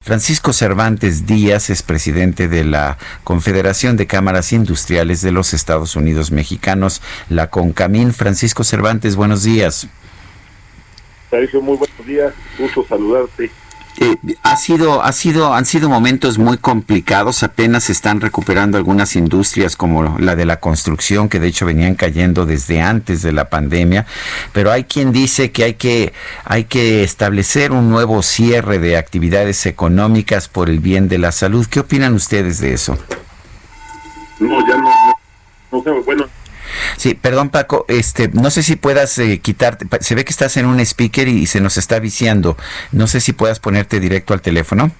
Francisco Cervantes Díaz es presidente de la Confederación de Cámaras Industriales de los Estados Unidos Mexicanos, la CONCAMIN. Francisco Cervantes, buenos días. Sergio, muy buenos días. Gusto saludarte. Eh, ha sido, ha sido, han sido momentos muy complicados. Apenas se están recuperando algunas industrias como la de la construcción, que de hecho venían cayendo desde antes de la pandemia. Pero hay quien dice que hay que, hay que establecer un nuevo cierre de actividades económicas por el bien de la salud. ¿Qué opinan ustedes de eso? No, ya no, no, no bueno, Sí, perdón Paco, este, no sé si puedas eh, quitarte, se ve que estás en un speaker y, se nos está viciando. No sé si puedas ponerte directo al teléfono.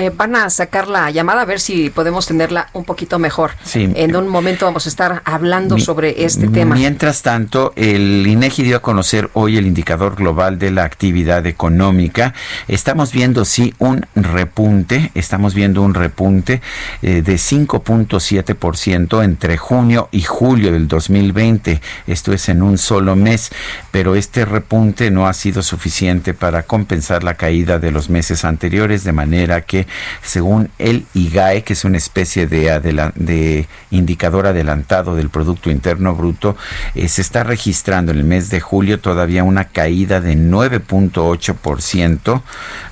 Eh, van a sacar la llamada a ver si podemos tenerla un poquito mejor. Sí. En un momento vamos a estar hablando Mi- sobre este tema. Mientras tanto, el INEGI dio a conocer hoy el indicador global de la actividad económica. Estamos viendo sí un repunte, estamos viendo un repunte eh, de 5.7% entre junio y julio del 2020. Esto es en un solo mes, pero este repunte no ha sido suficiente para compensar la caída de los meses anteriores, de manera que, según el IGAE, que es una especie de, indicador adelantado del Producto Interno Bruto, eh, se está registrando en el mes de julio todavía una caída de 9.8%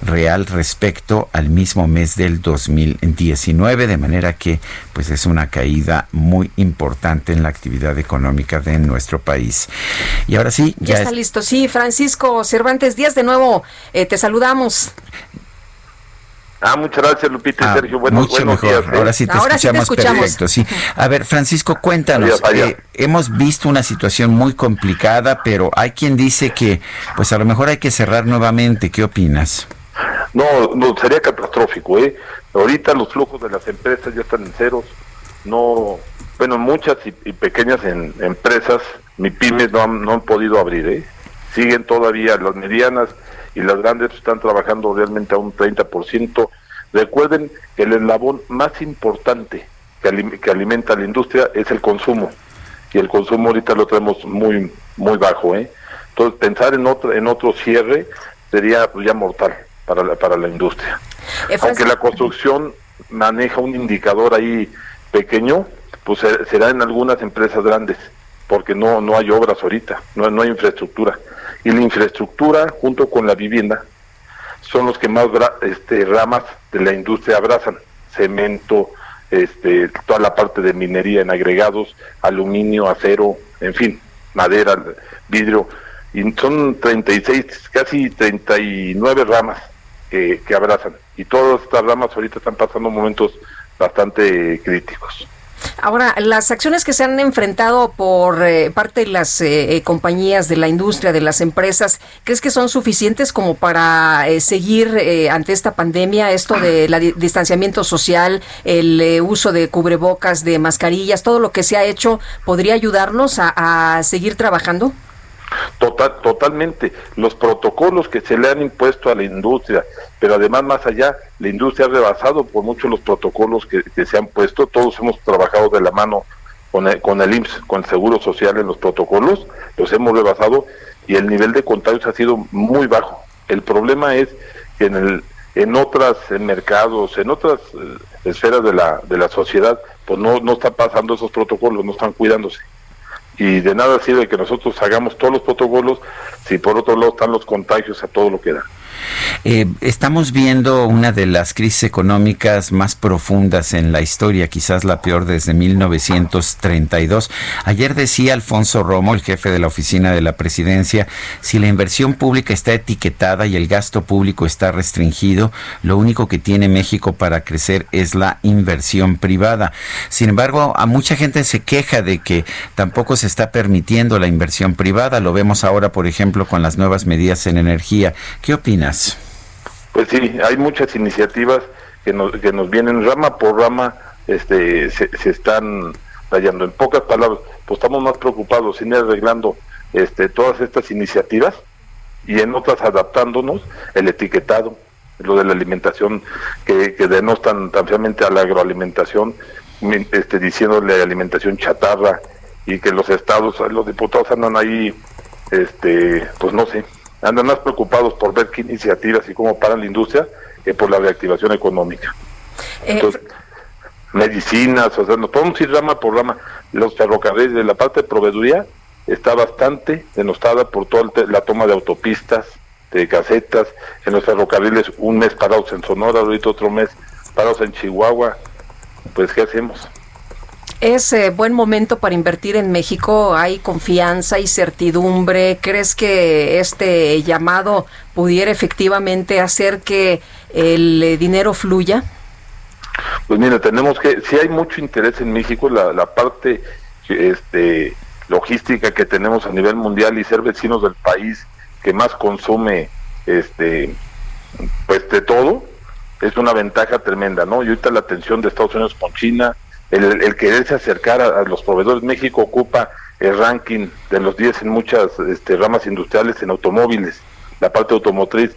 real respecto al mismo mes del 2019, de manera que pues es una caída muy importante en la actividad económica de nuestro país. Y ahora sí, Ya, ya está es- listo. Sí, Francisco Cervantes Díaz, de nuevo eh, te saludamos. Ah, muchas gracias, Lupita y Ah, Sergio. Buenos, mucho buenos mejor. días. ¿eh? Ahora sí te Ahora sí te escuchamos, perfecto. Sí. A ver, Francisco, cuéntanos. Eh, hemos visto una situación muy complicada, pero hay quien dice que, pues a lo mejor hay que cerrar nuevamente. ¿Qué opinas? No, no, sería catastrófico, ¿eh? Ahorita los flujos de las empresas ya están en ceros. No, bueno, muchas y, y pequeñas en- empresas, mi pymes no han, no han podido abrir, ¿eh? Siguen todavía las medianas y las grandes están trabajando realmente a un 30%. Recuerden que el eslabón más importante que, alim- que alimenta a la industria es el consumo. Y el consumo ahorita lo tenemos muy muy bajo, ¿eh? Entonces, pensar en otro, en otro cierre sería pues, ya mortal para la, para la industria. Eh, Aunque la construcción maneja un indicador ahí pequeño, pues se- será en algunas empresas grandes, porque no, no hay obras ahorita, no, no hay infraestructura. Y la infraestructura, junto con la vivienda, son los que más este, ramas de la industria abrazan. Cemento, este, toda la parte de minería en agregados, aluminio, acero, en fin, madera, vidrio. Y son 36, casi 39 ramas que, que abrazan. Y todas estas ramas ahorita están pasando momentos bastante críticos. Ahora, las acciones que se han enfrentado por eh, parte de las eh, eh, compañías, de la industria, de las empresas, ¿crees que son suficientes como para eh, seguir eh, ante esta pandemia? Esto de la di- distanciamiento social, el uso de cubrebocas, de mascarillas, todo lo que se ha hecho, ¿podría ayudarnos a seguir trabajando? Total, totalmente. Los protocolos que se le han impuesto a la industria, pero además más allá, la industria ha rebasado por mucho los protocolos que, se han puesto. Todos hemos trabajado de la mano con el, con el IMSS, con el Seguro Social en los protocolos, los hemos rebasado y el nivel de contagios ha sido muy bajo. El problema es que en, el, en otros mercados, en otras eh, esferas de la, de la sociedad, pues no, no están pasando esos protocolos, no están cuidándose y de nada sirve que nosotros hagamos todos los protocolos si por otro lado están los contagios a todo lo que da. Eh, estamos viendo una de las crisis económicas más profundas en la historia, quizás la peor desde 1932. Ayer decía Alfonso Romo, el jefe de la oficina de la presidencia, si la inversión pública está etiquetada y el gasto público está restringido, lo único que tiene México para crecer es la inversión privada. Sin embargo, a mucha gente se queja de que tampoco se está permitiendo la inversión privada. Lo vemos ahora, por ejemplo, con las nuevas medidas en energía. ¿Qué Pues sí, hay muchas iniciativas que nos, que nos vienen rama por rama, este, se, están rayando. En pocas palabras, pues estamos más preocupados en ir arreglando este, todas estas iniciativas y en otras adaptándonos el etiquetado, lo de la alimentación que, que denostan tan a la agroalimentación, este, diciéndole alimentación chatarra y que los estados, los diputados andan ahí, este, pues no sé, andan más preocupados por ver qué iniciativas y cómo para la industria que por la reactivación económica. Eh, Entonces, medicinas, o sea, nos podemos ir rama por rama. Los ferrocarriles de la parte de proveeduría está bastante denostada por toda la toma de autopistas, de casetas, en los ferrocarriles un mes parados en Sonora, ahorita otro mes parados en Chihuahua. Pues, ¿qué hacemos? ¿Es eh, buen momento para invertir en México? ¿Hay confianza y certidumbre? ¿Crees que este llamado pudiera efectivamente hacer que el eh, dinero fluya? Pues mira, tenemos que, si hay mucho interés en México, la, la parte este, logística que tenemos a nivel mundial y ser vecinos del país que más consume este pues de todo, es una ventaja tremenda, ¿no? Y ahorita la atención de Estados Unidos con China, el, quererse acercar a, los proveedores. México ocupa el ranking de los 10 en muchas este, ramas industriales en automóviles. La parte automotriz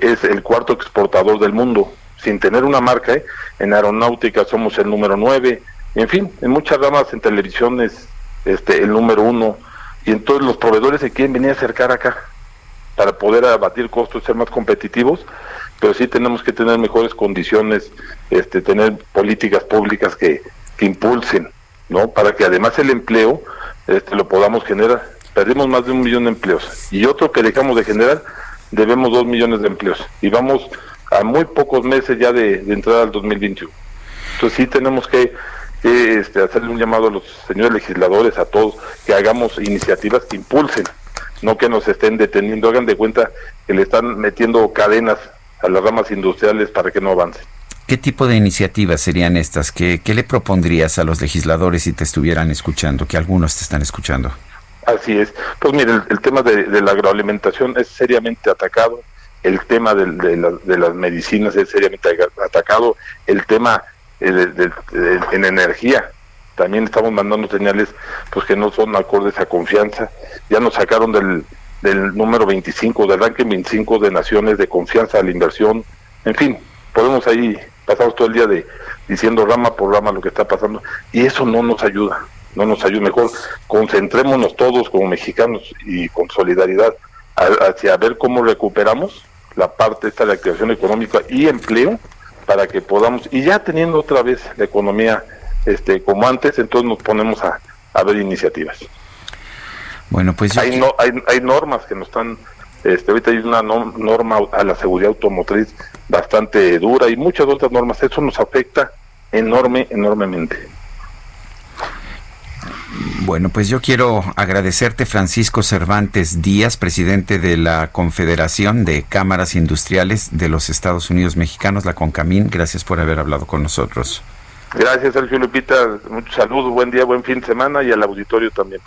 es el cuarto exportador del mundo, sin tener una marca. ¿eh? En aeronáutica somos el número 9. En fin, en muchas ramas en televisiones este, el número uno. Y entonces los proveedores se quieren venir a acercar acá para poder abatir costos ser más competitivos pero sí tenemos que tener mejores condiciones, este, tener políticas públicas que, que impulsen, ¿no? Para que además el empleo este, lo podamos generar. Perdimos más de un millón de empleos y otro que dejamos de generar, debemos dos millones de empleos y vamos a muy pocos meses ya de, de entrada al 2021. Entonces sí tenemos que, este, hacerle un llamado a los señores legisladores, a todos, que hagamos iniciativas que impulsen, no que nos estén deteniendo, hagan de cuenta que le están metiendo cadenas a las ramas industriales para que no avancen. ¿Qué tipo de iniciativas serían estas? ¿Qué, le propondrías a los legisladores si te estuvieran escuchando, que algunos te están escuchando? Así es. Pues mire, el, tema de, la agroalimentación es seriamente atacado, el tema de, las medicinas es seriamente atacado, el tema eh, en energía, también estamos mandando señales pues que no son acordes a confianza. Ya nos sacaron del, del número 25, del ranking 25 de naciones de confianza a la inversión. En fin, podemos ahí pasamos todo el día de diciendo rama por rama lo que está pasando y eso no nos ayuda, no nos ayuda. Mejor concentrémonos todos como mexicanos y con solidaridad hacia ver cómo recuperamos la parte esta de activación económica y empleo para que podamos y ya teniendo otra vez la economía este como antes, entonces nos ponemos a, a ver iniciativas. Bueno, pues hay, no, hay, hay normas que nos están este, ahorita hay una norma a la seguridad automotriz bastante dura y muchas otras normas. Eso nos afecta enorme, enormemente. Bueno, pues yo quiero agradecerte, Francisco Cervantes Díaz, presidente de la Confederación de Cámaras Industriales de los Estados Unidos Mexicanos, la CONCAMIN. Gracias por haber hablado con nosotros. Gracias, Sergio Lupita. Muchos saludos, buen día, buen fin de semana y al auditorio también.